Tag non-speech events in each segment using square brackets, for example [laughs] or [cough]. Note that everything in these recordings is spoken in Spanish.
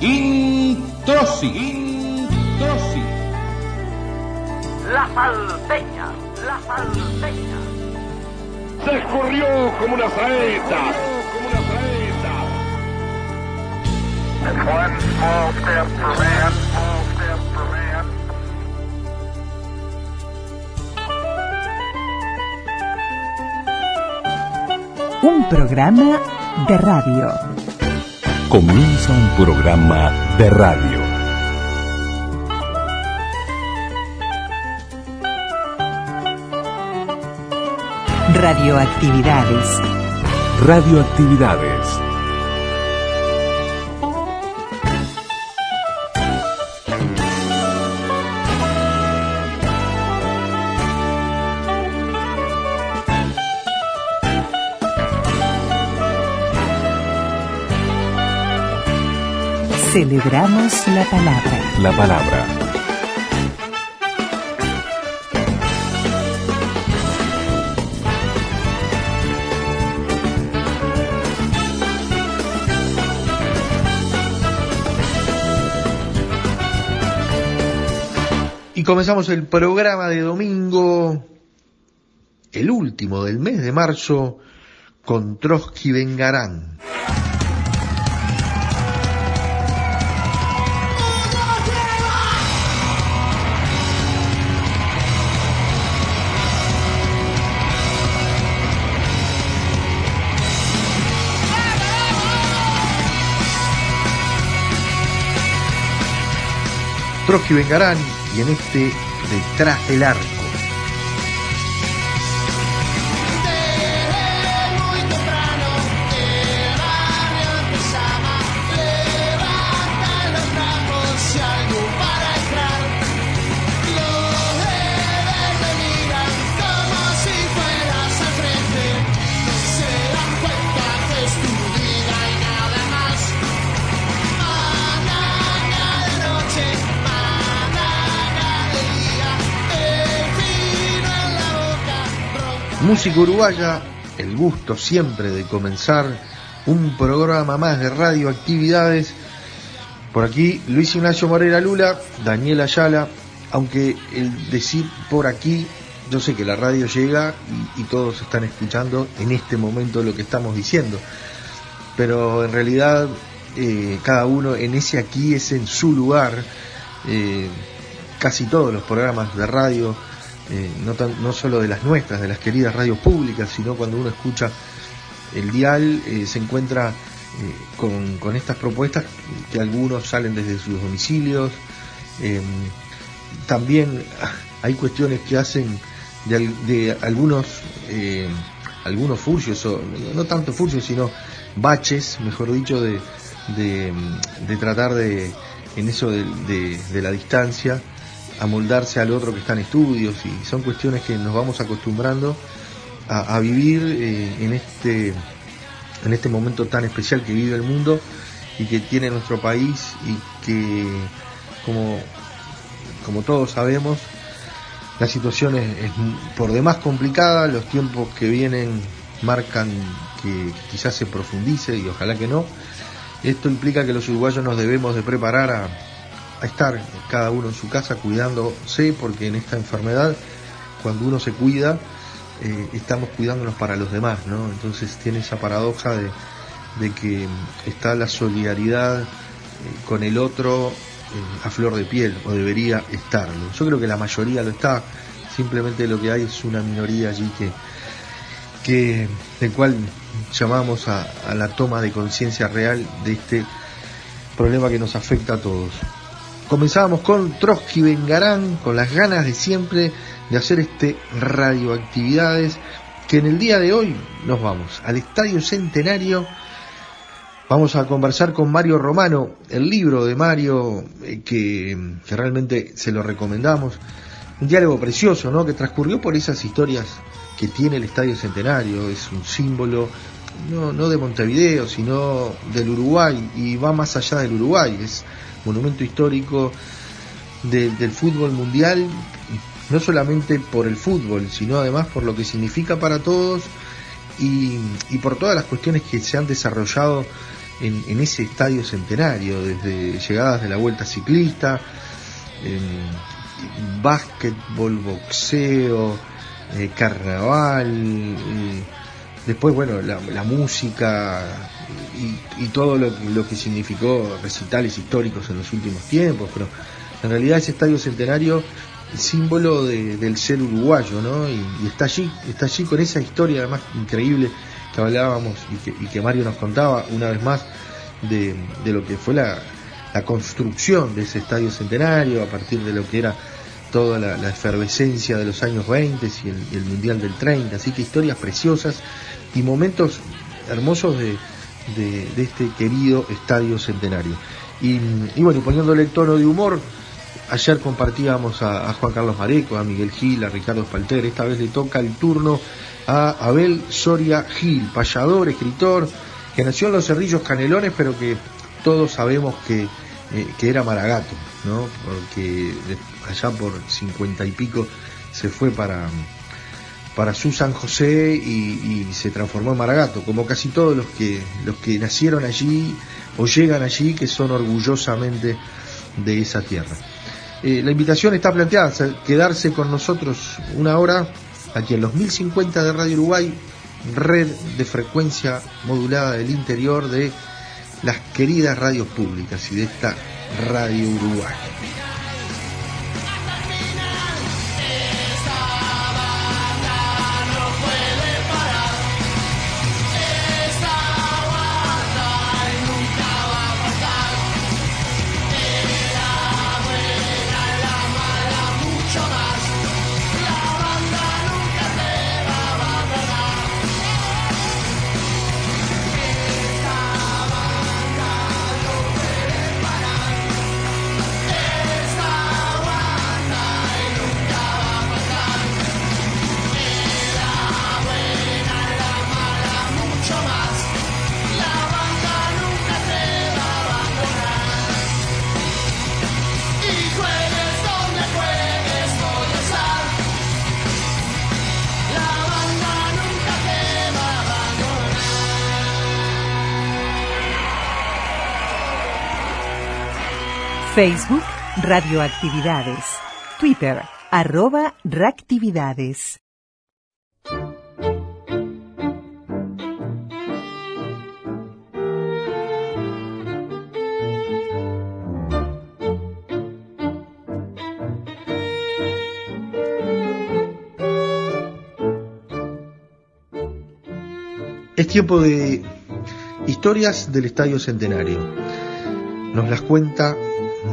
Introsi. Introsi. La salteña, la salteña. Se escurrió como una saeta. Como una saeta. One small step for man, small step for man. Un programa de radio. Comienza un programa de radio. Radioactividades. Radioactividades. Celebramos la palabra. La palabra. Y comenzamos el programa de domingo, el último del mes de marzo, con Trotsky Vengarán. Trotsky Vengarán y en este Detrás del Arco. muy Música uruguaya, el gusto siempre de comenzar un programa más de radioactividades. Por aquí Luis Ignacio Morera Lula, Daniel Ayala, aunque el decir por aquí, yo sé que la radio llega y, todos están escuchando en este momento lo que estamos diciendo, pero en realidad eh, cada uno en ese aquí es en su lugar. eh, casi todos los programas de radio, eh, no, tan- no solo de las nuestras, de las queridas radios públicas, sino cuando uno escucha el dial, eh, se encuentra eh, con, con estas propuestas que algunos salen desde sus domicilios. eh, también [laughs] hay cuestiones que hacen de, de algunos algunos furcios, o no tanto furcios, sino baches, mejor dicho, de, de, de tratar de, en eso de- de la distancia, amoldarse al otro que está en estudios, y son cuestiones que nos vamos acostumbrando a, vivir eh, en este en este momento tan especial que vive el mundo y que tiene nuestro país y que como como todos sabemos la situación es, es por demás complicada, los tiempos que vienen marcan que quizás se profundice y ojalá que no. Esto implica que los uruguayos nos debemos de preparar a, a estar cada uno en su casa cuidándose porque en esta enfermedad cuando uno se cuida eh, estamos cuidándonos para los demás, ¿no? Entonces tiene esa paradoja de, de que está la solidaridad eh, con el otro eh, a flor de piel, o debería estarlo. Yo creo que la mayoría lo está, simplemente lo que hay es una minoría allí que, que del cual llamamos a, a la toma de conciencia real de este problema que nos afecta a todos. Comenzábamos con Trotsky Vengarán, con las ganas de siempre de hacer este radioactividades, que en el día de hoy nos vamos al Estadio Centenario. Vamos a conversar con Mario Romano, el libro de Mario, eh, que, que realmente se lo recomendamos. Un diálogo precioso, ¿no? Que transcurrió por esas historias que tiene el Estadio Centenario. Es un símbolo, no, no de Montevideo, sino del Uruguay, y va más allá del Uruguay. Monumento histórico de- del fútbol mundial, no solamente por el fútbol, sino además por lo que significa para todos y, por todas las cuestiones que se han desarrollado en, en ese estadio centenario, desde llegadas de la vuelta ciclista, em, básquetbol, boxeo, eh, carnaval, eh, después, bueno, la, la música y, y todo lo, que- significó recitales históricos en los últimos tiempos, pero en realidad ese estadio centenario símbolo de- del ser uruguayo, ¿no? Y, está allí, está allí con esa historia además increíble que hablábamos y que, y que Mario nos contaba una vez más de, lo que fue la, construcción de ese estadio centenario a partir de lo que era toda la, la efervescencia de los años 20 y el, y el Mundial del 30, así que historias preciosas y momentos hermosos de, de- este querido estadio centenario. Y, y bueno, poniéndole el tono de humor, ayer compartíamos a, Juan Carlos Mareco, a Miguel Gil, a Ricardo Espalter, esta vez le toca el turno a Abel Soria Gil, payador, escritor, que nació en los Cerrillos Canelones, pero que todos sabemos que, eh, que era Maragato, ¿no? Porque allá por cincuenta y pico se fue para, para su San José y, se transformó en Maragato, como casi todos los que, los que nacieron allí o llegan allí, que son orgullosamente de esa tierra. Eh, la invitación está planteada, quedarse con nosotros una hora aquí en los 1050 de Radio Uruguay, red de frecuencia modulada del interior de las queridas radios públicas y de esta Radio Uruguay. Facebook Radioactividades. Twitter arroba reactividades. Es tiempo de historias del Estadio Centenario. Nos las cuenta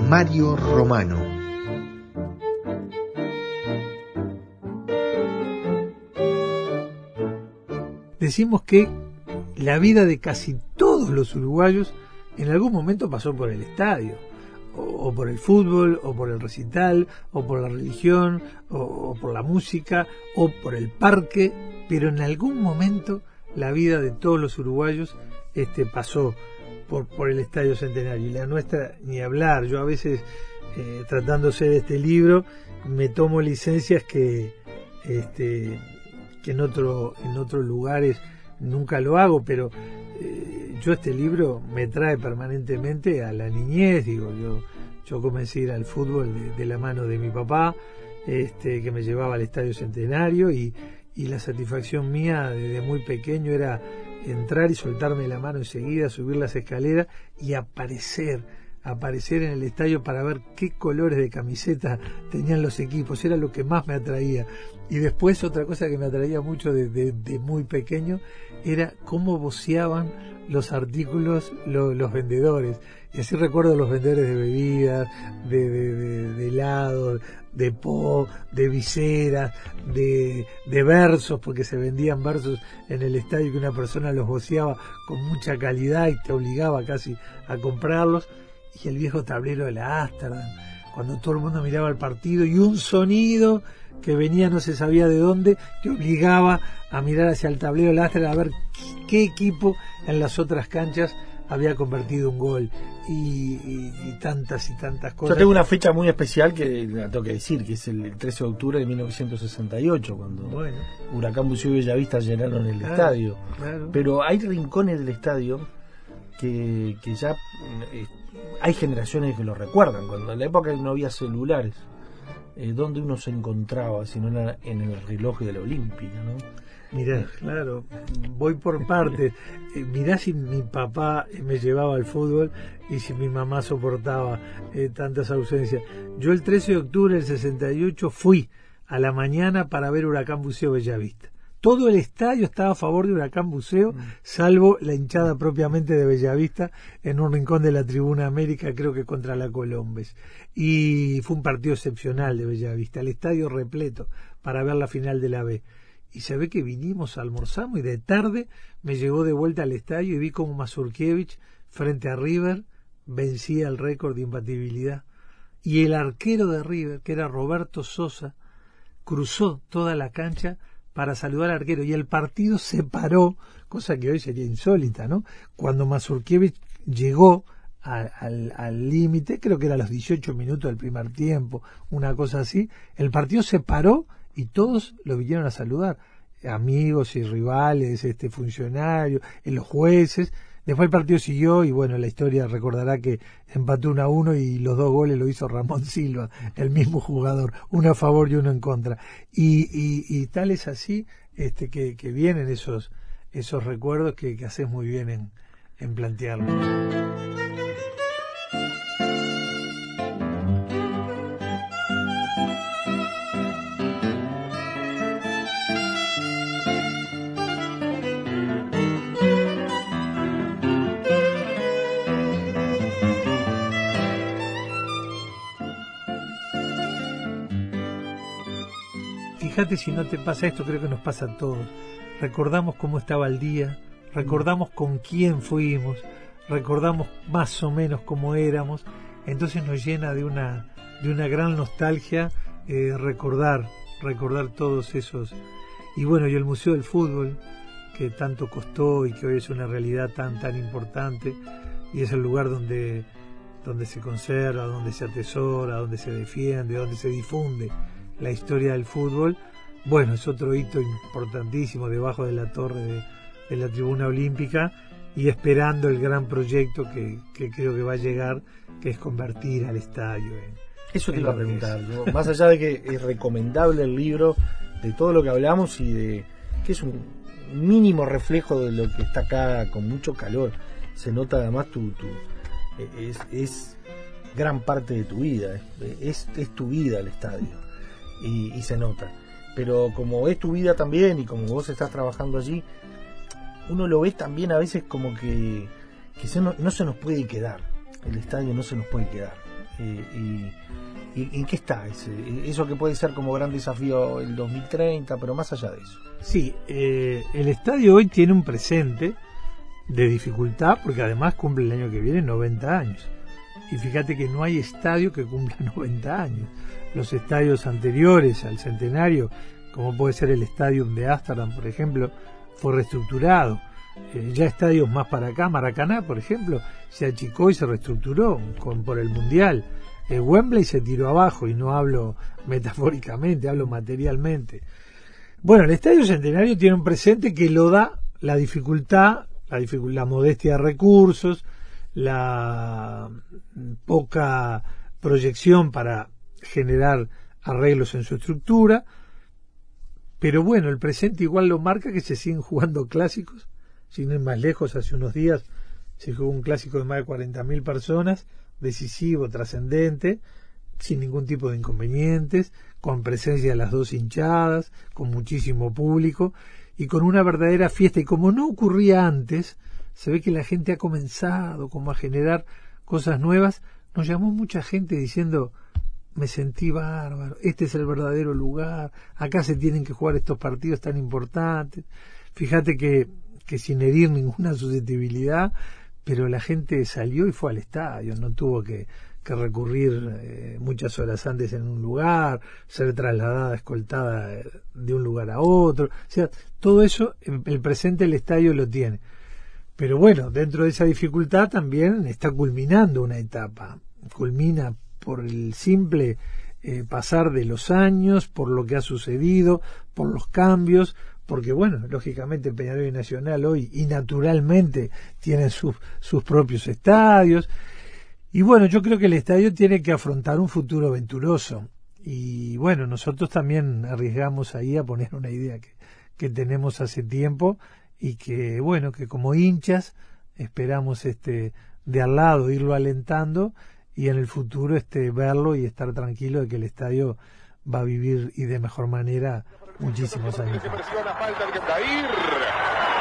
Mario Romano. decimos que la vida de casi todos los uruguayos en algún momento pasó por el estadio, o, por el fútbol, o por el recital, o por la religión, o, o por la música, o por el parque, pero en algún momento la vida de todos los uruguayos este, pasó por, por el Estadio Centenario. Y la nuestra, ni hablar, yo a veces, eh, tratándose de este libro, me tomo licencias que, este, que en, otro, en otros lugares nunca lo hago, pero eh, yo este libro me trae permanentemente a la niñez, digo, yo, yo comencé a ir al fútbol de, de la mano de mi papá, este, que me llevaba al Estadio Centenario y, y la satisfacción mía desde muy pequeño era entrar y soltarme la mano enseguida, subir las escaleras y aparecer, aparecer en el estadio para ver qué colores de camiseta tenían los equipos, era lo que más me atraía. Y después otra cosa que me atraía mucho desde de, de muy pequeño era cómo voceaban los artículos lo, los vendedores. Y así recuerdo los vendedores de bebidas, de, de, de, de helados, de po, de viseras, de, de versos, porque se vendían versos en el estadio que una persona los voceaba con mucha calidad y te obligaba casi a comprarlos. Y el viejo tablero de la Amsterdam, cuando todo el mundo miraba el partido y un sonido que venía no se sabía de dónde, que obligaba a mirar hacia el tablero de la Amsterdam a ver qué equipo en las otras canchas había convertido un gol y, y, y, tantas y tantas cosas. Yo tengo una fecha muy especial que la tengo que decir, que es el 13 de octubre de 1968, cuando bueno. Huracán Buceo y Bellavista llenaron el claro, estadio. Claro. Pero hay rincones del estadio que, que ya eh, hay generaciones que lo recuerdan, cuando en la época no había celulares, eh, donde uno se encontraba, si no era en el reloj de la Olímpica, ¿no? Mirá, claro, voy por partes. Eh, mirá si mi papá eh, me llevaba al fútbol y si mi mamá soportaba eh, tantas ausencias. Yo el 13 de octubre del 68 fui a la mañana para ver Huracán Buceo Bellavista. Todo el estadio estaba a favor de Huracán Buceo, salvo la hinchada propiamente de Bellavista en un rincón de la Tribuna América, creo que contra la Colombes. Y fue un partido excepcional de Bellavista, el estadio repleto para ver la final de la B y se ve que vinimos, almorzamos y de tarde me llevó de vuelta al estadio y vi como Mazurkiewicz frente a River vencía el récord de imbatibilidad. Y el arquero de River, que era Roberto Sosa, cruzó toda la cancha para saludar al arquero y el partido se paró, cosa que hoy sería insólita, ¿no? Cuando Mazurkiewicz llegó al límite, creo que era a los 18 minutos del primer tiempo, una cosa así, el partido se paró y todos lo vinieron a saludar, amigos y rivales, este funcionarios, eh, los jueces. Después el partido siguió y bueno, la historia recordará que empató uno a uno y los dos goles lo hizo Ramón [laughs] Silva, el mismo jugador, uno a favor y uno en contra. Y, y, y tal es así este, que, que vienen esos, esos recuerdos que, que haces muy bien en, en plantearlos. Fíjate si no te pasa esto, creo que nos pasa a todos. Recordamos cómo estaba el día, recordamos con quién fuimos, recordamos más o menos cómo éramos, entonces nos llena de una, de una gran nostalgia eh, recordar, recordar todos esos. Y bueno, y el Museo del Fútbol, que tanto costó y que hoy es una realidad tan, tan importante, y es el lugar donde, donde se conserva, donde se atesora, donde se defiende, donde se difunde la historia del fútbol. Bueno, es otro hito importantísimo debajo de la torre de, de la tribuna olímpica y esperando el gran proyecto que, que creo que va a llegar, que es convertir al estadio en, Eso te en iba a preguntar. ¿no? Más allá de que es recomendable el libro, de todo lo que hablamos y de que es un mínimo reflejo de lo que está acá con mucho calor. Se nota además tu, tu es, es gran parte de tu vida, es, es tu vida el estadio y, y se nota. Pero como es tu vida también y como vos estás trabajando allí, uno lo ve también a veces como que, que no se nos puede quedar. El estadio no se nos puede quedar. Eh, y, y- ¿En qué está ese? Eso que puede ser como gran desafío el 2030, pero más allá de eso. Sí, eh, el estadio hoy tiene un presente de dificultad porque además cumple el año que viene 90 años. Y fíjate que no hay estadio que cumpla [laughs] 90 años. Los estadios anteriores al centenario, como puede ser el Stadium de Amsterdam, por ejemplo, fue reestructurado. Eh, ya estadios más para acá, Maracaná, por ejemplo, se achicó y se reestructuró con, por el Mundial. Eh, Wembley se tiró abajo y no hablo [laughs] metafóricamente, hablo materialmente. Bueno, el Estadio Centenario tiene un presente que lo da la dificultad, la, dificu- la modestia de recursos, la poca proyección para generar arreglos en su estructura, pero bueno, el presente igual lo marca que se siguen jugando clásicos, sin ir más lejos, hace unos días se jugó un clásico de más de 40.000 personas, decisivo, trascendente, sin ningún tipo de inconvenientes, con presencia de las dos hinchadas, con muchísimo público y con una verdadera fiesta. Y como no ocurría antes, se ve que la gente ha comenzado como a generar cosas nuevas. Nos llamó mucha gente diciendo, me sentí bárbaro, este es el verdadero lugar, acá se tienen que jugar estos partidos tan importantes. Fíjate que, que sin herir ninguna [laughs] susceptibilidad, pero la gente salió y fue al estadio, no tuvo que, que recurrir eh, muchas horas antes en un lugar, ser trasladada, escoltada eh, de un lugar a otro. O sea, todo eso, el, el presente el estadio lo tiene. Pero bueno, dentro de esa dificultad también está culminando una etapa. Culmina por el simple eh, pasar de los años, por lo que ha sucedido, por los cambios, porque bueno, lógicamente Peñarol y Nacional hoy y naturalmente tienen sus, sus propios estadios. Y bueno, yo creo que el estadio tiene que afrontar un futuro venturoso. Y bueno, nosotros también arriesgamos ahí a poner una idea que, que tenemos hace tiempo y que bueno, que como hinchas esperamos este de al lado irlo alentando y en el futuro este verlo y estar tranquilo de que el estadio va a vivir y de mejor manera muchísimos años.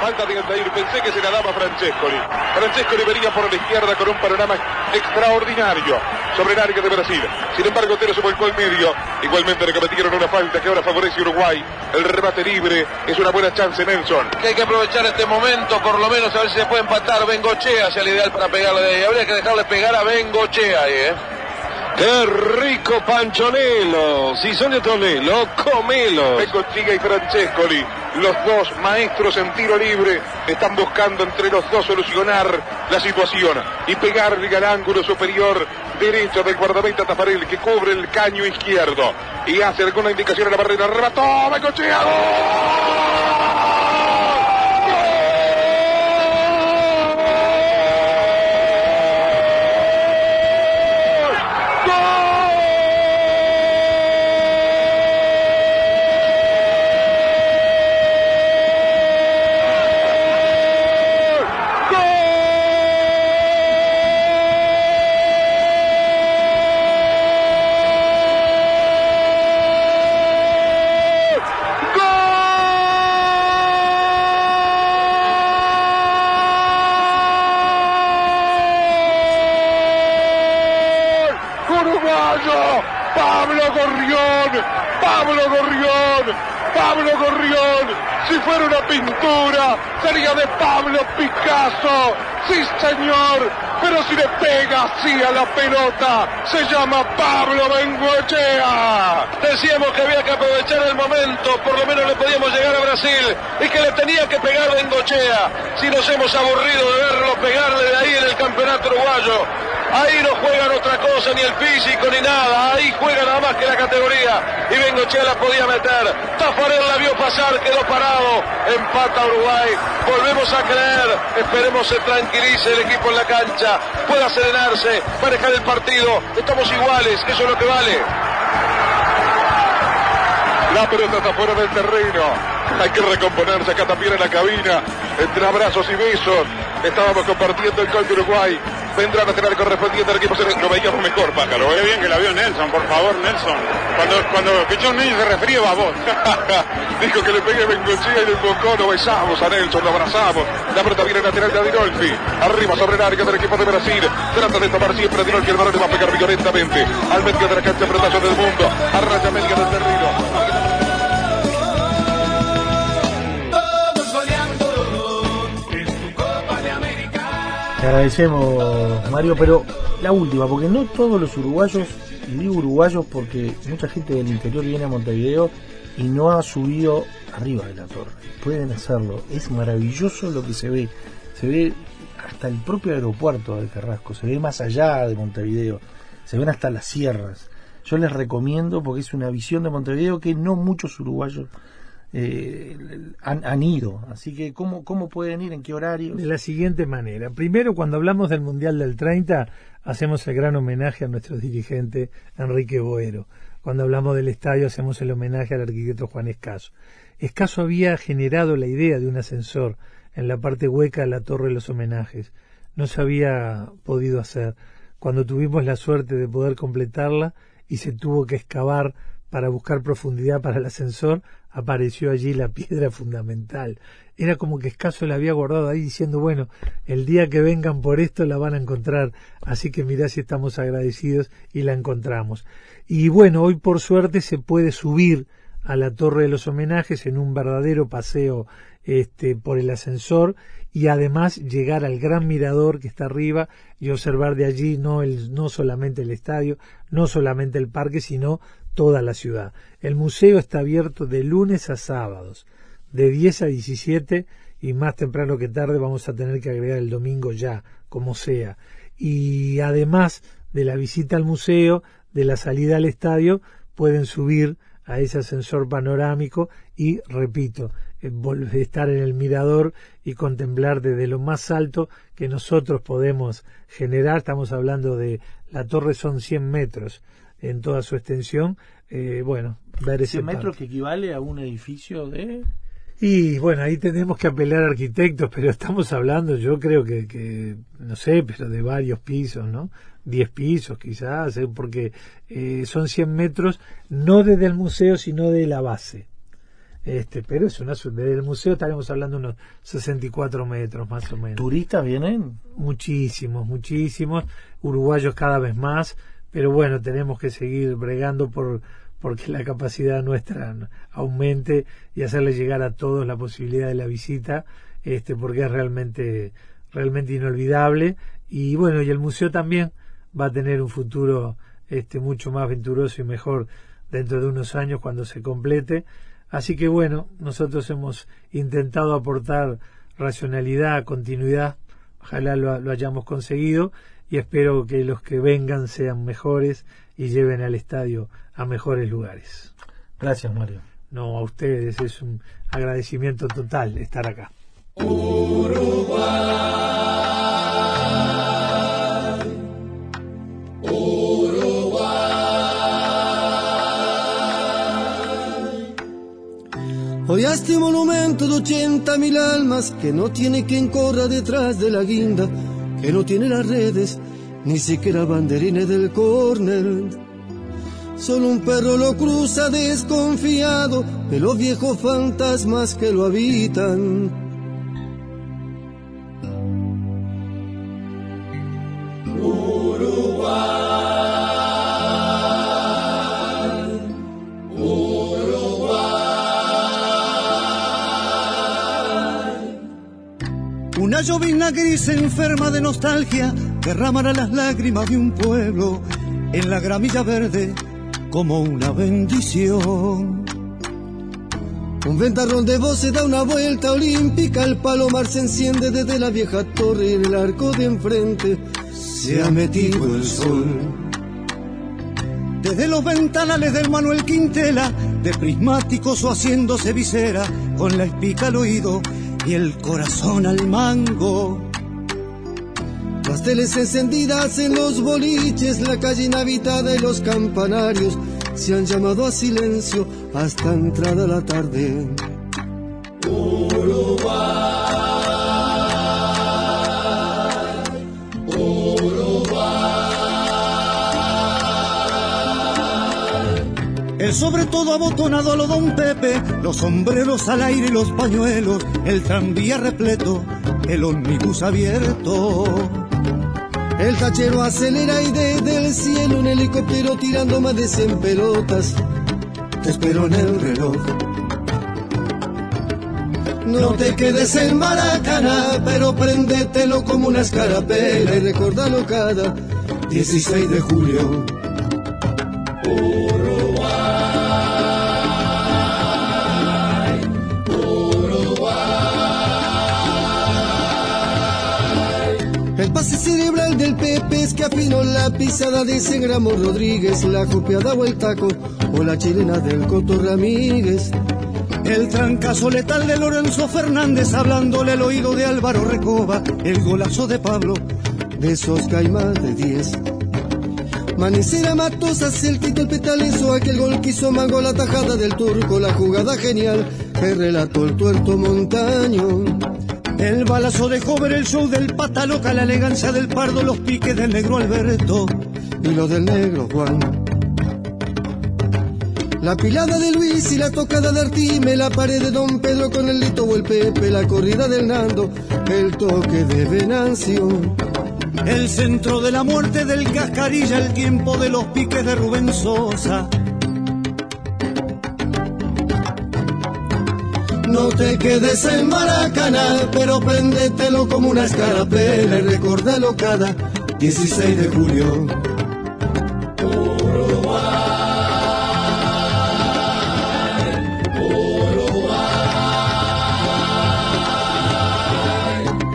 Falta de Aldair. Pensé que se la daba Francescoli. Francescoli venía por la izquierda con un panorama extraordinario sobre el área de Brasil. Sin embargo, Otero se volcó al medio. Igualmente le cometieron una falta que ahora favorece a Uruguay. El remate libre es una buena chance, Nelson. que hay que aprovechar este momento, por lo menos a ver si se puede empatar. Bengochea hacia el ideal para pegarle de ahí. Habría que dejarle pegar a Bengochea ahí, ¿eh? ¡Qué rico panchonelo! Si son de Tonelo, comelo. Bengochea y Francescoli, los dos maestros en tiro libre, están buscando entre los dos solucionar la situación y pegarle al ángulo superior derecho del guardameta Tafarel que cubre el caño izquierdo y hace alguna indicación a la barrera. Remató Bengochea. uruguayo, Pablo Bengoechea. Decíamos que había que aprovechar el momento, por lo menos le podíamos llegar a Brasil y que le tenía que pegar Bengochea. Si nos hemos aburrido de verlo pegarle de ahí en el campeonato uruguayo. Ahí no juegan otra cosa, ni el físico, ni nada. Ahí juega nada más que la categoría. Y Bengochea la podía meter. Tafarel la vio pasar, quedó parado. Empata Uruguay. Volvemos a creer. Esperemos se tranquilice el equipo en la cancha. Pueda serenarse, manejar el partido. Estamos iguales, eso es lo que vale. La pelota está fuera del terreno. Hay que recomponerse acá también en la cabina. Entre abrazos y besos. Estábamos compartiendo el gol de Uruguay. Vendrá a tener correspondiente al equipo. Lo veíamos mejor, Pájaro. Qué ¿eh? bien que la vio Nelson, por favor, Nelson. Cuando, cuando Pichón Niño se refería a vos. Dijo que le pegué Bengochea y le invocó. Lo besamos a Nelson, lo abrazamos. La pelota viene lateral de Adinolfi. Arriba sobre el área del equipo de Brasil. Trata de tomar siempre Adinolfi. El balón le va a pegar violentamente. Al medio de la cancha, pelotazo del mundo. A raya media del terreno. Te agradecemos, Mario, pero la última, porque no todos los uruguayos, y digo uruguayos porque mucha gente del interior viene a Montevideo y no ha subido arriba de la torre. Pueden hacerlo, es maravilloso lo que se ve. Se ve hasta el propio aeropuerto de Carrasco, se ve más allá de Montevideo, se ven hasta las sierras. Yo les recomiendo porque es una visión de Montevideo que no muchos uruguayos eh, han, han ido. Así que, ¿cómo, ¿cómo pueden ir? ¿En qué horarios? De la siguiente manera. Primero, cuando hablamos del Mundial del 30, hacemos el gran homenaje a nuestro dirigente Enrique Boero. Cuando hablamos del estadio, hacemos el homenaje al arquitecto Juan Escaso. Escaso había generado la idea de un ascensor en la parte hueca de la Torre de los Homenajes. No se había podido hacer. Cuando tuvimos la suerte de poder completarla y se tuvo que excavar para buscar profundidad para el ascensor, apareció allí la piedra fundamental. Era como que Escaso la había guardado ahí diciendo, bueno, el día que vengan por esto la van a encontrar, así que mirá si estamos agradecidos y la encontramos. Y bueno, hoy por suerte se puede subir a la Torre de los Homenajes en un verdadero paseo este, por el ascensor y además llegar al gran mirador que está arriba y observar de allí no, el, no solamente el estadio, no solamente el parque, sino toda la ciudad. El museo está abierto de lunes a sábados, de 10 a 17 y más temprano que tarde vamos a tener que agregar el domingo ya, como sea. Y además de la visita al museo, de la salida al estadio, pueden subir a ese ascensor panorámico y, repito, eh, estar en el mirador y contemplar desde lo más alto que nosotros podemos generar. Estamos hablando de la torre son 100 metros en toda su extensión. Eh, bueno, ver ese 100 metros parque. que equivale a un edificio de... Y bueno, ahí tenemos que apelar a arquitectos, pero estamos hablando, yo creo que, que no sé, pero de varios pisos, ¿no? 10 pisos quizás, ¿eh? porque eh, son 100 metros, no desde el museo, sino de la base. Este, pero es una, desde el museo estaremos hablando unos 64 metros más o menos. ¿Turistas vienen? Muchísimos, muchísimos, uruguayos cada vez más, pero bueno, tenemos que seguir bregando por porque la capacidad nuestra aumente y hacerle llegar a todos la posibilidad de la visita, este, porque es realmente, realmente inolvidable. Y bueno, y el museo también va a tener un futuro este, mucho más venturoso y mejor dentro de unos años cuando se complete. Así que bueno, nosotros hemos intentado aportar racionalidad, continuidad, ojalá lo, lo hayamos conseguido y espero que los que vengan sean mejores y lleven al estadio a mejores lugares. Gracias, Mario. No, a ustedes es un agradecimiento total estar acá. Hoy a este monumento de 80 mil almas que no tiene quien corra detrás de la guinda, que no tiene las redes, ni siquiera banderines del córner. Solo un perro lo cruza desconfiado de los viejos fantasmas que lo habitan. Una llovizna gris enferma de nostalgia derramará las lágrimas de un pueblo en la gramilla verde como una bendición. Un ventarrón de voces da una vuelta olímpica, el palomar se enciende desde la vieja torre y el arco de enfrente se ha metido el sol. Desde los ventanales del Manuel Quintela, de prismáticos o haciéndose visera, con la espica al oído y el corazón al mango. Las teles encendidas en los boliches, la calle inhabitada y los campanarios se han llamado a silencio hasta entrada la tarde. El sobre todo abotonado a lo don Pepe, los sombreros al aire y los pañuelos, el tranvía repleto, el ómnibus abierto. El tachero acelera y desde el cielo un helicóptero tirando más de 100 pelotas. Te espero en el reloj. No te quedes en Maracaná, pero préndetelo como una escarapela y recordalo cada 16 de julio. Cerebral del Pepe es que afinó la pisada de ese Rodríguez, la copiada o el taco o la chilena del Coto Ramírez. El trancazo letal de Lorenzo Fernández hablándole al oído de Álvaro Recoba, el golazo de Pablo, de esos que hay más de 10. Manicera Matosas, el quito el aquel gol que hizo Mango, la tajada del turco, la jugada genial que relató el tuerto montaño. El balazo de Hover, el show del pata loca, la elegancia del pardo, los piques del negro Alberto y los del negro Juan. La pilada de Luis y la tocada de Artime, la pared de Don Pedro con el Lito o el Pepe, la corrida del Nando, el toque de Venancio. El centro de la muerte del Cascarilla, el tiempo de los piques de Rubén Sosa. No te quedes en Maracaná, pero préndetelo como una escarapela y recordalo cada 16 de julio.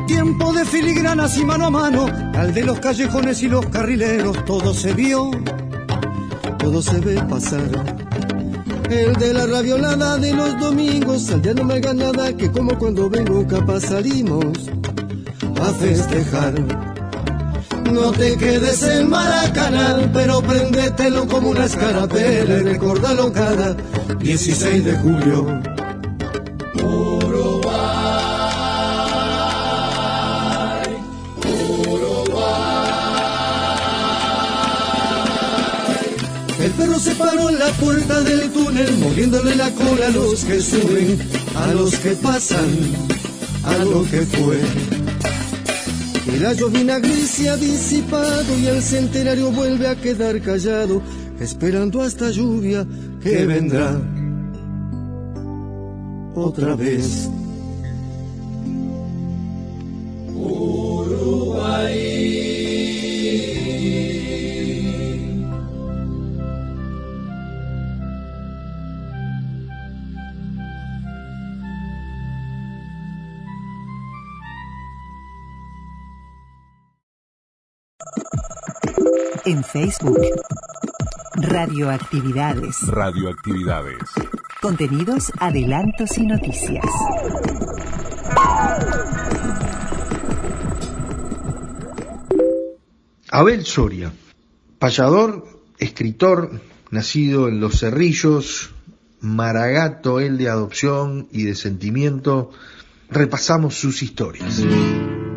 Tiempo de filigranas y mano a mano, al de los callejones y los carrileros, todo se vio, todo se ve pasar. El de la raviolada de los domingos, al día no me haga nada, que como cuando vengo capaz salimos a festejar. No te quedes en Maracaná, pero préndetelo como una escarapela y recordalo cada 16 de julio. Se paró en la puerta del túnel, moviéndole la cola a los que suben, a los que pasan, a lo que fue. Y la llovina gris se ha disipado y el centenario vuelve a quedar callado, esperando hasta lluvia que vendrá otra vez. En Facebook. Radioactividades. Radioactividades. Contenidos, adelantos y noticias. Abel Soria, payador, escritor, nacido en Los Cerrillos, maragato él de adopción y de sentimiento, repasamos sus historias.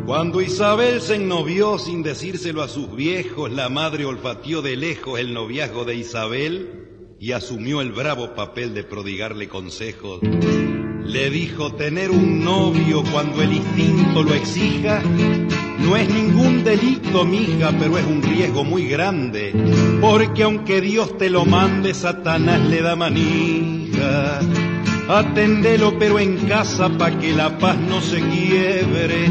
Cuando Isabel se ennovió sin decírselo a sus viejos, la madre olfateó de lejos el noviazgo de Isabel y asumió el bravo papel de prodigarle consejos. Le dijo tener un novio cuando el instinto lo exija no es ningún delito, mija, pero es un riesgo muy grande, porque aunque Dios te lo mande, Satanás le da manija. Atendelo pero en casa pa' que la paz no se quiebre,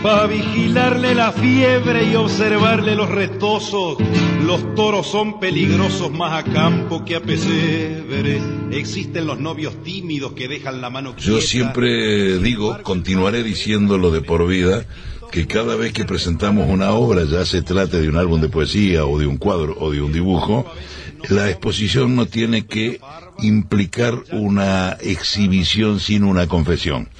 pa' vigilarle la fiebre y observarle los retosos. Los toros son peligrosos más a campo que a pesebre. Existen los novios tímidos que dejan la mano Yo quieta. siempre digo, continuaré diciéndolo de por vida, que cada vez que presentamos una obra, ya se trate de un álbum de poesía o de un cuadro o de un dibujo, la exposición no tiene que implicar una exhibición sin una confesión.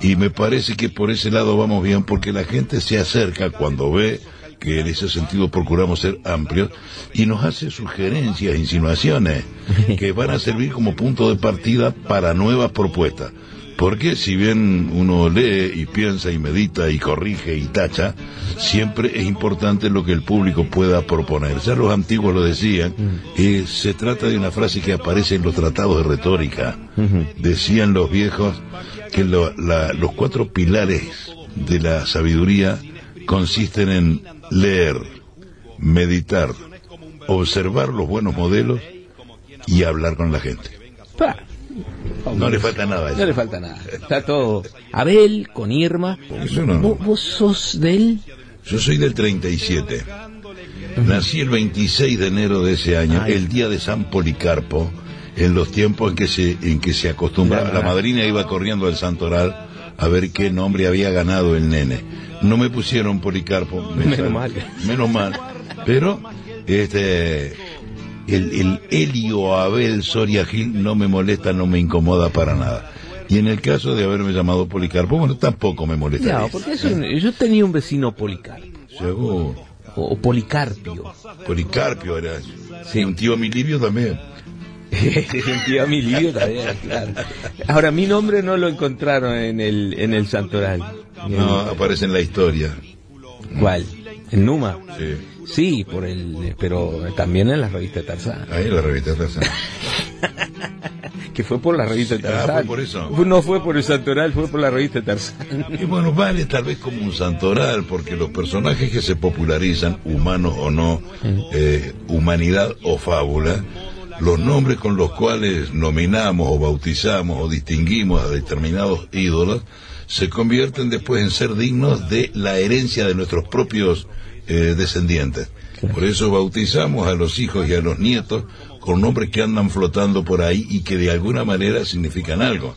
Y me parece que por ese lado vamos bien porque la gente se acerca cuando ve que en ese sentido procuramos ser amplios y nos hace sugerencias, insinuaciones [laughs] que van a servir como punto de partida para nuevas propuestas. Porque si bien uno lee y piensa y medita y corrige y tacha, siempre es importante lo que el público pueda proponer. Ya los antiguos lo decían, eh, se trata de una frase que aparece en los tratados de retórica. Decían los viejos que lo- la- los cuatro pilares de la sabiduría consisten en leer, meditar, observar los buenos modelos y hablar con la gente. No le falta nada a eso. No le falta nada. Está todo. Abel con Irma. Eso no. ¿Vos, vos sos del. Yo soy del 37. Nací el 26 de enero de ese año, Ay. el día de San Policarpo, en los tiempos en que se, en que se acostumbraba. La madrina iba corriendo al santoral a ver qué nombre había ganado el nene. No me pusieron Policarpo. me Menos sal- mal. Menos mal. Pero, este, el, el Helio Abel Soria Gil no me molesta, no me incomoda para nada. Y en el caso de haberme llamado Policarpo, bueno, tampoco me molesta. No, porque es un- yo tenía un vecino Policarpo. Seguro. O, o Policarpio. Policarpio era. Sí, un tío Milivio también. [laughs] un tío Milivio también, claro. Ahora, mi nombre no lo encontraron en el, en el santoral. No, aparece en la historia. ¿Cuál? ¿En Numa? Sí. Sí, por el, pero también en la revista Tarzán. Ahí en la revista Tarzán. [laughs] Que fue por la revista Ah, Tarzán. fue por eso. No fue por el santoral, fue por la revista Tarzán. Y bueno, vale tal vez como un santoral, porque los personajes que se popularizan, humanos o no, eh, humanidad o fábula, los nombres con los cuales nominamos o bautizamos o distinguimos a determinados ídolos, se convierten después en ser dignos de la herencia de nuestros propios eh, descendientes. Por eso bautizamos a los hijos y a los nietos con nombres que andan flotando por ahí y que de alguna manera significan algo.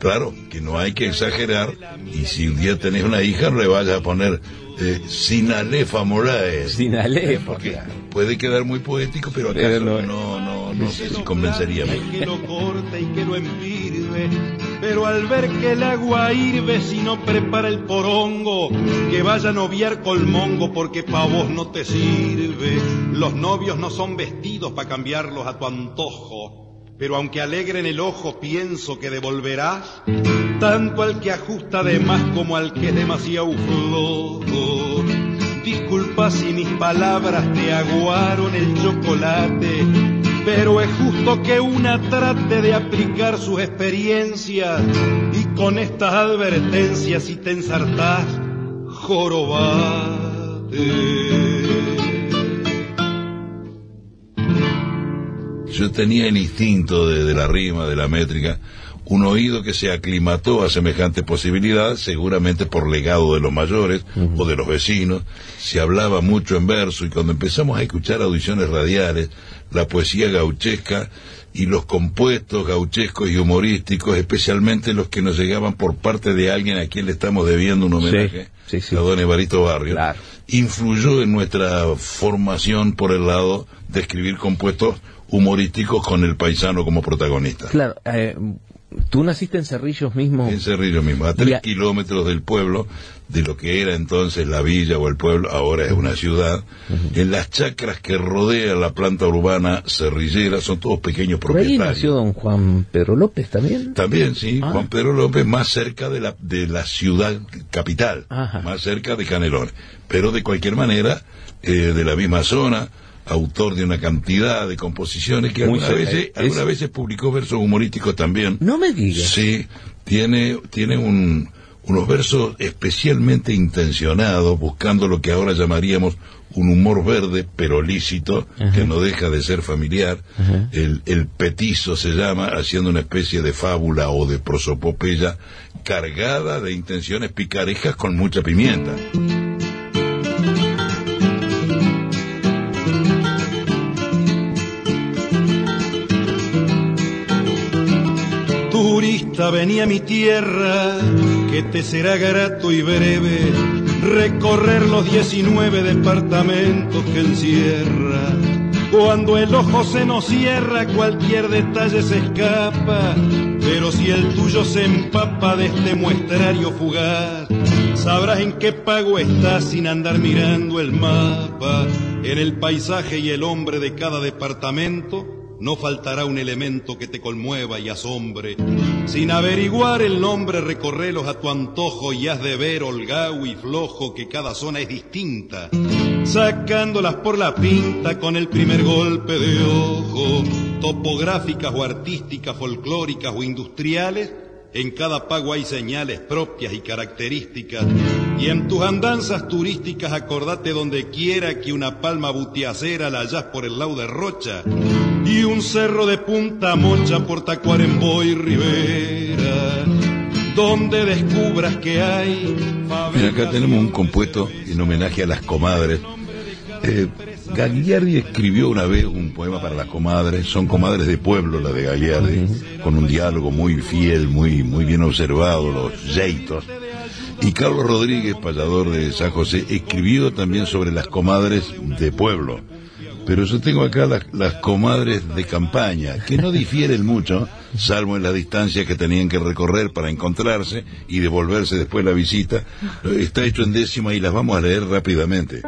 Claro, que no hay que exagerar y si un día tenés una hija no le vayas a poner eh, Sinalefa Moraes. Sinalefa, Porque puede quedar muy poético, pero no- no, no, no, no sé si convencería Pero al ver que el agua hirve si no prepara el porongo, que vaya a noviar colmongo porque pa' vos no te sirve. Los novios no son vestidos para cambiarlos a tu antojo, pero aunque alegren el ojo pienso que devolverás tanto al que ajusta de más como al que es demasiado flojo. Disculpa si mis palabras te aguaron el chocolate, pero es justo que una trate de aplicar sus experiencias y con estas advertencias si te ensartás, jorobate. Yo tenía el instinto de, de la rima, de la métrica, un oído que se aclimató a semejante posibilidad, seguramente por legado de los mayores o de los vecinos. Se hablaba mucho en verso y cuando empezamos a escuchar audiciones radiales, la poesía gauchesca y los compuestos gauchescos y humorísticos, especialmente los que nos llegaban por parte de alguien a quien le estamos debiendo un homenaje, a don Evarito Barrio, influyó en nuestra formación por el lado de escribir compuestos humorísticos con el paisano como protagonista. Claro, eh, tú naciste en Cerrillos mismo. En Cerrillo mismo, a tres kilómetros del pueblo, de lo que era entonces la villa o el pueblo, ahora es una ciudad. En las chacras que rodean la planta urbana cerrillera son todos pequeños Por ahí propietarios. nació don Juan Pedro López también. También, sí, Ah. Juan Pedro López más cerca de la, de la ciudad capital, más cerca de Canelones. Pero de cualquier manera, eh, de la misma zona, autor de una cantidad de composiciones que algunas veces, Es- algunas veces publicó versos humorísticos también. No me digas. Sí, tiene, tiene un, unos versos especialmente intencionados, buscando lo que ahora llamaríamos un humor verde, pero lícito, que no deja de ser familiar. El, el petizo se llama, haciendo una especie de fábula o de prosopopeya cargada de intenciones picarescas con mucha pimienta. Turista, venía a mi tierra, que te será grato y breve recorrer los 19 departamentos que encierra. Cuando el ojo se nos cierra, cualquier detalle se escapa, pero si el tuyo se empapa de este muestrario fugaz, sabrás en qué pago estás sin andar mirando el mapa. En el paisaje y el hombre de cada departamento no faltará un elemento que te conmueva y asombre. Sin averiguar el nombre, recorrelos a tu antojo y has de ver holgado y flojo que cada zona es distinta, sacándolas por la pinta con el primer golpe de ojo, topográficas o artísticas, folclóricas o industriales. En cada pago hay señales propias y características. Y en tus andanzas turísticas acordate donde quiera que una palma butiacera la hallas por el lado de Rocha y un cerro de punta mocha por Tacuarembó y Rivera, donde descubras que hay Mira, acá tenemos un compuesto en homenaje a las comadres. Eh, Gagliardi escribió una vez un poema para las comadres, son comadres de pueblo las de Gagliardi, con un diálogo muy fiel, muy, muy bien observado, los yeitos. Y Carlos Rodríguez, payador de San José, escribió también sobre las comadres de pueblo. Pero yo tengo acá las, comadres de campaña, que no difieren mucho, salvo en la distancia que tenían que recorrer para encontrarse y devolverse después la visita. Está hecho en décima y las vamos a leer rápidamente.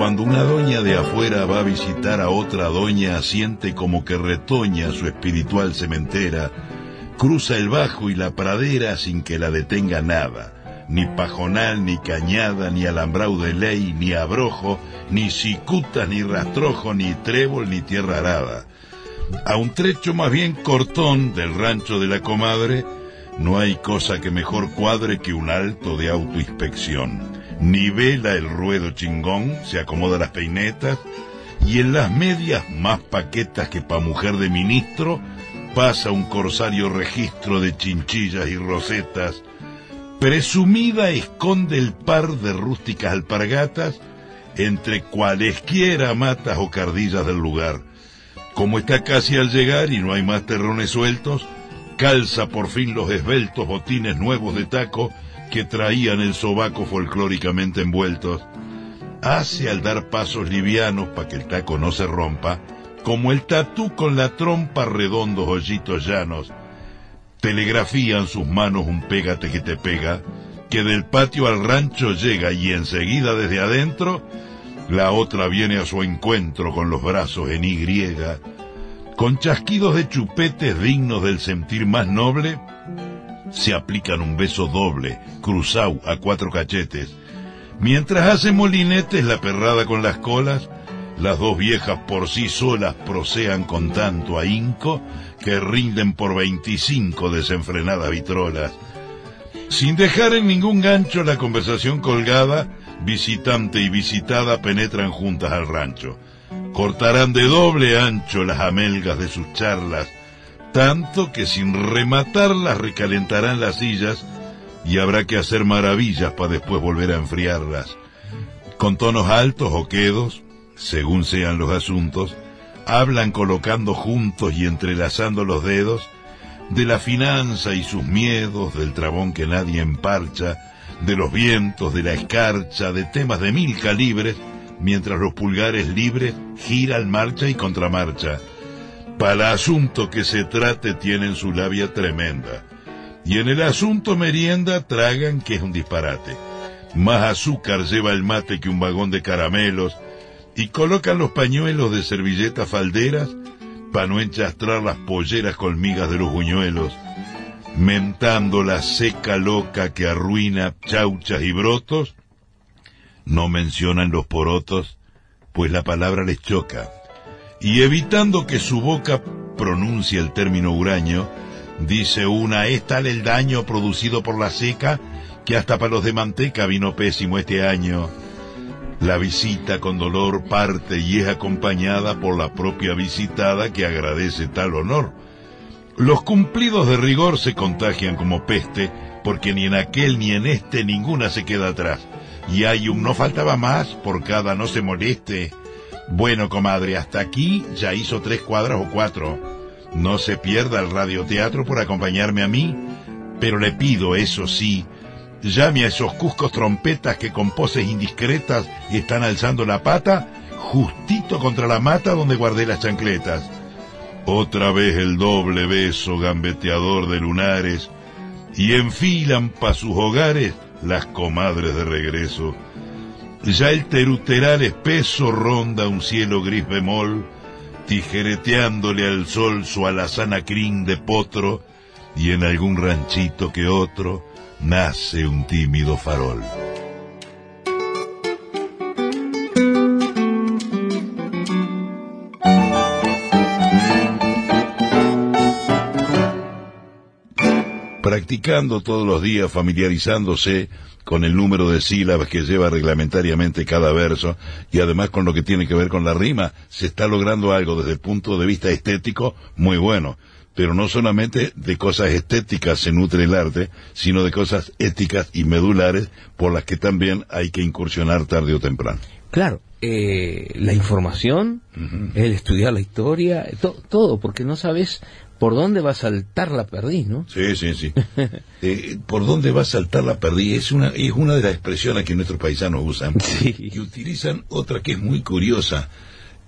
Cuando una doña de afuera va a visitar a otra doña, siente como que retoña su espiritual cementera, cruza el bajo y la pradera sin que la detenga nada, ni pajonal, ni cañada, ni alambrau de ley, ni abrojo, ni cicuta, ni rastrojo, ni trébol, ni tierra arada. A un trecho más bien cortón del rancho de la comadre, no hay cosa que mejor cuadre que un alto de autoinspección. Nivela el ruedo chingón, se acomoda las peinetas, y en las medias, más paquetas que pa' mujer de ministro, pasa un corsario registro de chinchillas y rosetas. Presumida esconde el par de rústicas alpargatas entre cualesquiera matas o cardillas del lugar. Como está casi al llegar y no hay más terrones sueltos, calza por fin los esbeltos botines nuevos de taco que traían el sobaco folclóricamente envueltos, hace al dar pasos livianos para que el taco no se rompa, como el tatú con la trompa redondos hoyitos llanos, telegrafían sus manos un pégate que te pega, que del patio al rancho llega y enseguida desde adentro, la otra viene a su encuentro con los brazos en Y, con chasquidos de chupetes dignos del sentir más noble, se aplican un beso doble, cruzado a cuatro cachetes. Mientras hace molinetes la perrada con las colas, las dos viejas por sí solas procean con tanto ahínco que rinden por veinticinco desenfrenadas vitrolas. Sin dejar en ningún gancho la conversación colgada, visitante y visitada penetran juntas al rancho. Cortarán de doble ancho las amelgas de sus charlas, tanto que sin rematarlas recalentarán las sillas y habrá que hacer maravillas para después volver a enfriarlas. Con tonos altos o quedos, según sean los asuntos, hablan colocando juntos y entrelazando los dedos de la finanza y sus miedos, del trabón que nadie emparcha, de los vientos, de la escarcha, de temas de mil calibres, mientras los pulgares libres giran marcha y contramarcha. Para asunto que se trate tienen su labia tremenda. Y en el asunto merienda tragan que es un disparate. Más azúcar lleva el mate que un vagón de caramelos, y colocan los pañuelos de servilletas falderas para no enchastrar las polleras colmigas de los buñuelos, mentando la seca loca que arruina chauchas y brotos, no mencionan los porotos, pues la palabra les choca, y evitando que su boca pronuncie el término huraño, dice una, es tal el daño producido por la seca que hasta para los de manteca vino pésimo este año. La visita con dolor parte y es acompañada por la propia visitada que agradece tal honor. Los cumplidos de rigor se contagian como peste, porque ni en aquel ni en este ninguna se queda atrás. Y hay un no faltaba más por cada no se moleste. Bueno, comadre, hasta aquí ya hizo tres cuadras o cuatro. No se pierda el radioteatro por acompañarme a mí, pero le pido, eso sí, llame a esos cuscos trompetas que con poses indiscretas están alzando la pata justito contra la mata donde guardé las chancletas. Otra vez el doble beso gambeteador de lunares y enfilan pa' sus hogares las comadres de regreso. Ya el teruteral espeso ronda un cielo gris bemol, tijereteándole al sol su alazana crin de potro, y en algún ranchito que otro, nace un tímido farol. Practicando todos los días, familiarizándose con el número de sílabas que lleva reglamentariamente cada verso y además con lo que tiene que ver con la rima, se está logrando algo desde el punto de vista estético muy bueno pero no solamente de cosas estéticas se nutre el arte, sino de cosas éticas y medulares por las que también hay que incursionar tarde o temprano. Claro, eh, la información, el estudiar la historia, to- todo, porque no sabes por dónde va a saltar la perdiz, ¿no? Sí, sí, sí. [laughs] Eh, ¿Por dónde va a saltar la perdiz? Es una, es una de las expresiones que nuestros paisanos usan. Y utilizan otra que es muy curiosa.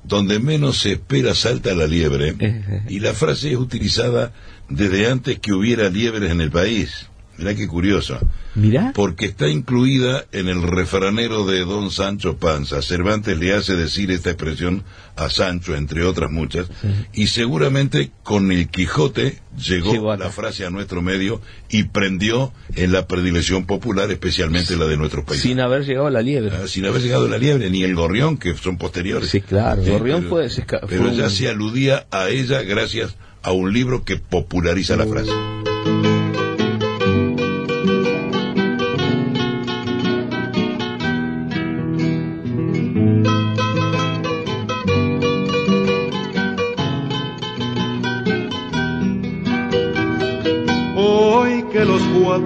Donde menos se espera salta la liebre. [laughs] Y la frase es utilizada desde antes que hubiera liebres en el país. Mirá qué curioso. Mirá. Porque está incluida en el refranero de Don Sancho Panza. Cervantes le hace decir esta expresión a Sancho, entre otras muchas, y seguramente con el Quijote llegó la frase a nuestro medio y prendió en la predilección popular, especialmente la de nuestros países. Sin haber llegado a la liebre. Ah, sin haber llegado la liebre, ni el gorrión, que son posteriores. Sí, claro. Sí, Gorrión pero- fue, se esca- Pero ya un- se aludía a ella gracias a un libro que populariza la frase.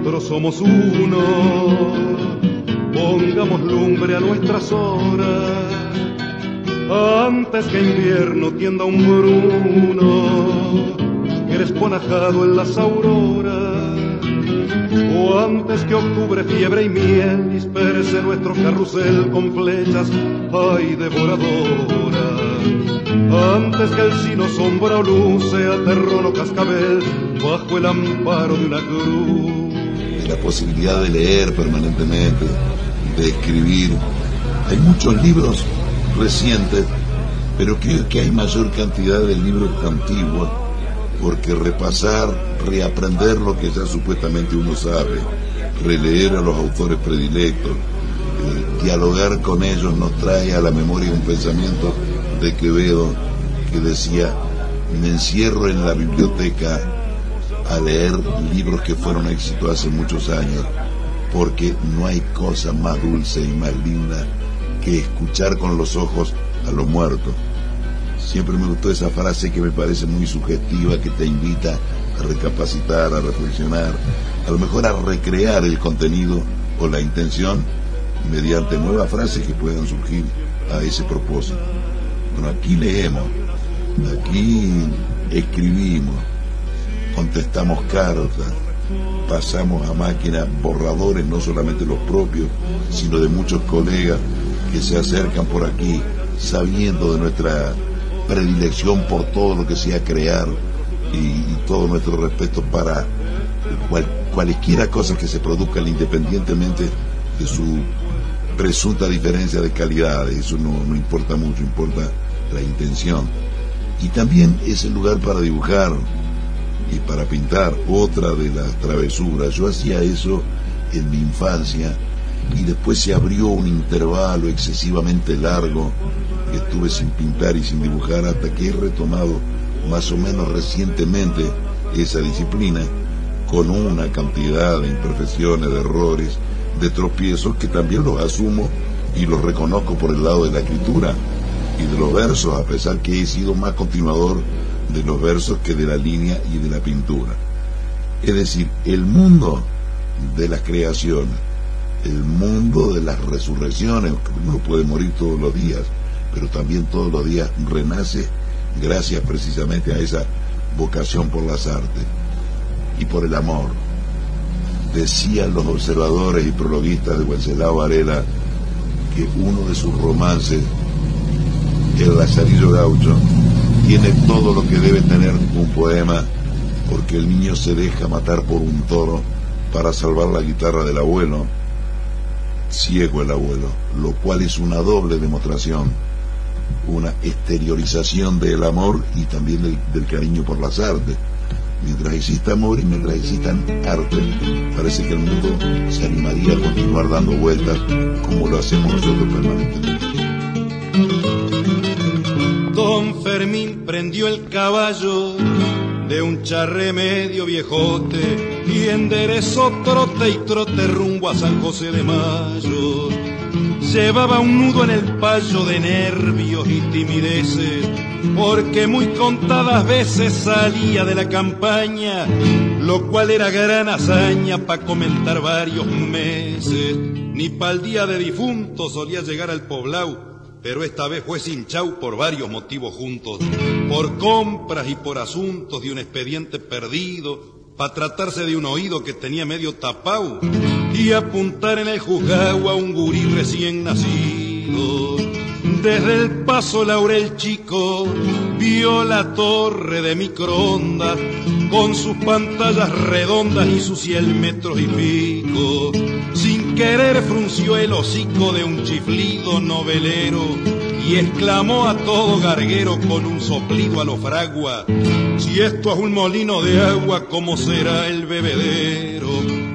Cuatro somos uno, pongamos lumbre a nuestras horas, antes que invierno tienda un bruno, cresponajado en las auroras. O antes que octubre, fiebre y miel disperse nuestro carrusel con flechas, ay devoradora. Antes que el sino sombra o luz sea terror o cascabel bajo el amparo de una cruz. La posibilidad de leer permanentemente, de escribir. Hay muchos libros recientes, pero creo que hay mayor cantidad de libros antiguos, porque repasar, reaprender lo que ya supuestamente uno sabe, releer a los autores predilectos, eh, dialogar con ellos nos trae a la memoria un pensamiento de Quevedo que decía, me encierro en la biblioteca a leer libros que fueron éxito hace muchos años, porque no hay cosa más dulce y más linda que escuchar con los ojos a los muertos. Siempre me gustó esa frase que me parece muy sugestiva, que te invita a recapacitar, a reflexionar, a lo mejor a recrear el contenido o la intención mediante nuevas frases que puedan surgir a ese propósito. Bueno, aquí leemos, aquí escribimos, contestamos cartas, pasamos a máquina borradores, no solamente los propios, sino de muchos colegas que se acercan por aquí sabiendo de nuestra predilección por todo lo que sea crear y, y todo nuestro respeto para cual, cualesquiera cosa que se produzcan independientemente de su presunta diferencia de calidad, eso no importa mucho, importa la intención. Y también es el lugar para dibujar y para pintar otra de las travesuras. Yo hacía eso en mi infancia y después se abrió un intervalo excesivamente largo que estuve sin pintar y sin dibujar hasta que he retomado más o menos recientemente esa disciplina con una cantidad de imperfecciones, de errores, de tropiezos que también los asumo y los reconozco por el lado de la escritura y de los versos, a pesar que he sido más continuador de los versos que de la línea y de la pintura. Es decir, el mundo de las creaciones, el mundo de las resurrecciones, uno puede morir todos los días, pero también todos los días renace gracias precisamente a esa vocación por las artes y por el amor. Decían los observadores y prologuistas de Wenceslao Varela que uno de sus romances, El Lazarillo Gaucho, tiene todo lo que debe tener un poema, porque el niño se deja matar por un toro para salvar la guitarra del abuelo, ciego el abuelo, lo cual es una doble demostración, una exteriorización del amor y también del, del cariño por las artes. Mientras exista amor y mientras existan arte, parece que el mundo se animaría a continuar dando vueltas como lo hacemos nosotros permanentemente. Don Fermín prendió el caballo de un charre medio viejote y enderezó trote y trote rumbo a San José de Mayo. Llevaba un nudo en el payo de nervios y timideces, porque muy contadas veces salía de la campaña, lo cual era gran hazaña para comentar varios meses. Ni pa'l día de difunto solía llegar al poblado, pero esta vez fue sin chau por varios motivos juntos, por compras y por asuntos de un expediente perdido, para tratarse de un oído que tenía medio tapau y apuntar en el juzgado a un gurí recién nacido. Desde el paso Laurel Chico vio la torre de microondas con sus pantallas redondas y sus cien metros y pico. Sin querer frunció el hocico de un chiflido novelero y exclamó a todo garguero con un soplido a lo fragua, si esto es un molino de agua, ¿cómo será el bebedero?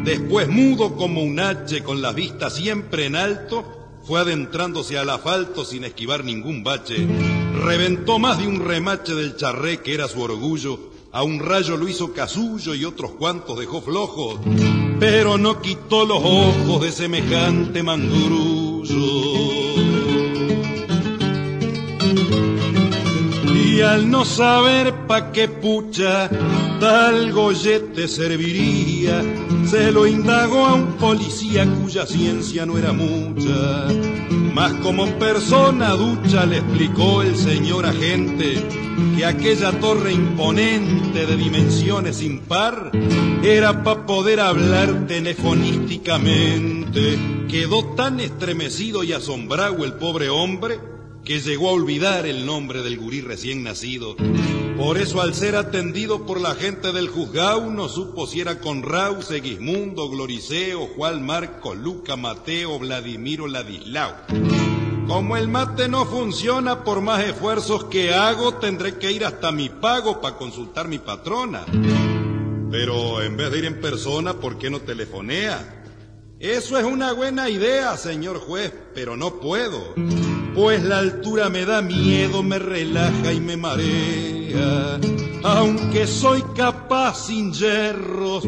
Después mudo como un H con las vistas siempre en alto, fue adentrándose al asfalto sin esquivar ningún bache. Reventó más de un remache del charré que era su orgullo. A un rayo lo hizo casullo y otros cuantos dejó flojos. Pero no quitó los ojos de semejante mangurullo. Y al no saber pa' qué pucha tal gollete serviría, se lo indagó a un policía cuya ciencia no era mucha. Mas como persona ducha le explicó el señor agente que aquella torre imponente de dimensiones impar era para poder hablar telefonísticamente. Quedó tan estremecido y asombrado el pobre hombre que llegó a olvidar el nombre del gurí recién nacido. Por eso al ser atendido por la gente del juzgado no supo si era Conrau, Segismundo, Gloriceo, Juan Marco, Luca, Mateo, Vladimiro, Ladislao. Como el mate no funciona por más esfuerzos que hago, tendré que ir hasta mi pago para consultar mi patrona. Pero en vez de ir en persona, ¿por qué no telefonea? Eso es una buena idea, señor juez, pero no puedo. Pues la altura me da miedo, me relaja y me marea. Aunque soy capaz sin hierros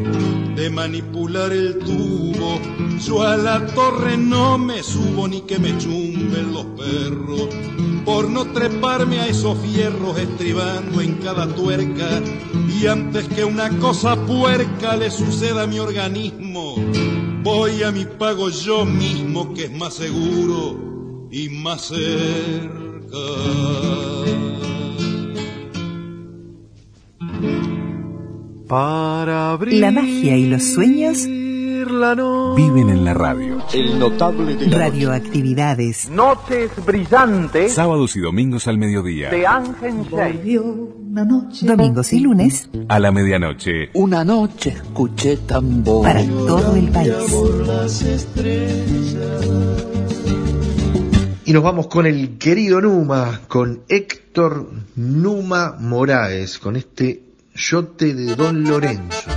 de manipular el tubo, yo a la torre no me subo ni que me chumben los perros. Por no treparme a esos fierros estribando en cada tuerca. Y antes que una cosa puerca le suceda a mi organismo, voy a mi pago yo mismo que es más seguro y más cerca. Para abrir La magia y los sueños la noche. Viven en la radio. El notable de la radioactividades. Noches brillantes Sábados y domingos al mediodía. de Ángel Shea. Domingos y lunes A la medianoche. Una noche escuché tambor. para todo el país. Y nos vamos con el querido Numa, con Héctor Numa Moraes, con este yote de Don Lorenzo.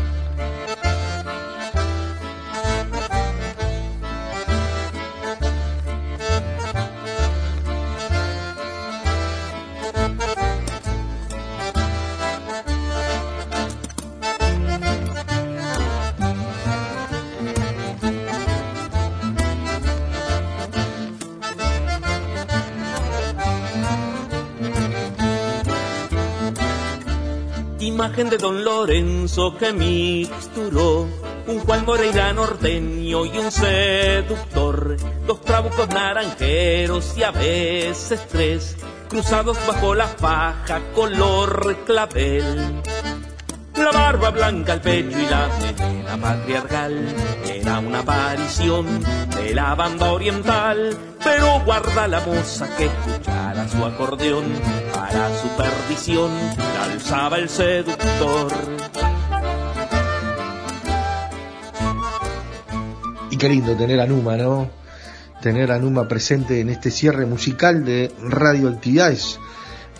De don Lorenzo que mixturó un Juan Moreira norteño y un seductor, dos trabucos naranjeros y a veces tres, cruzados bajo la faja color clavel. La barba blanca al pecho y la melena patriarcal era una aparición de la banda oriental, pero guarda la moza que escuchara su acordeón para su perdición, la alzaba el seductor. Y qué lindo tener a Numa, ¿no? Tener a Numa presente en este cierre musical de radioactividades.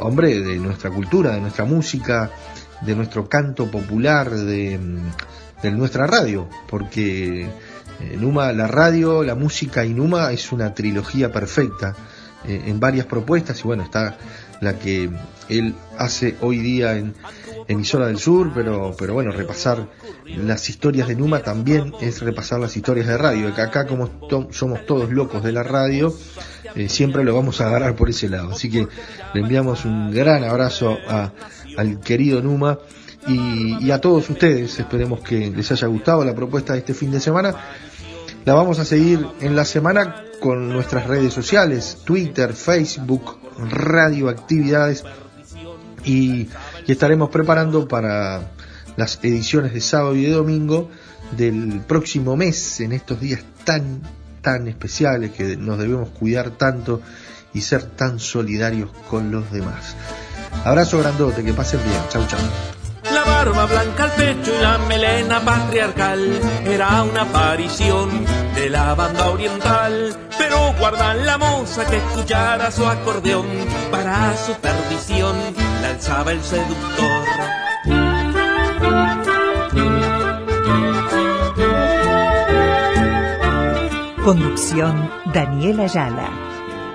Hombre, de nuestra cultura, de nuestra música, de nuestro canto popular, de, de nuestra radio, porque eh, Numa, la radio, la música y Numa es una trilogía perfecta eh, en varias propuestas y bueno, está la que él hace hoy día en Emisora del Sur, pero, pero bueno, repasar las historias de Numa también es repasar las historias de radio, que acá como somos todos locos de la radio, eh, siempre lo vamos a agarrar por ese lado. Así que le enviamos un gran abrazo a, al querido Numa y, a todos ustedes. Esperemos que les haya gustado la propuesta de este fin de semana. La vamos a seguir en la semana con nuestras redes sociales, Twitter, Facebook, radioactividades y, y estaremos preparando para las ediciones de sábado y de domingo del próximo mes en estos días tan tan especiales que nos debemos cuidar tanto y ser tan solidarios con los demás. Abrazo grandote, que pasen bien. Chau chau. La barba blanca al pecho y la melena patriarcal era una aparición de la banda oriental. Pero guardan la moza que escuchara su acordeón para su perdición, la alzaba el seductor. Conducción Daniel Ayala.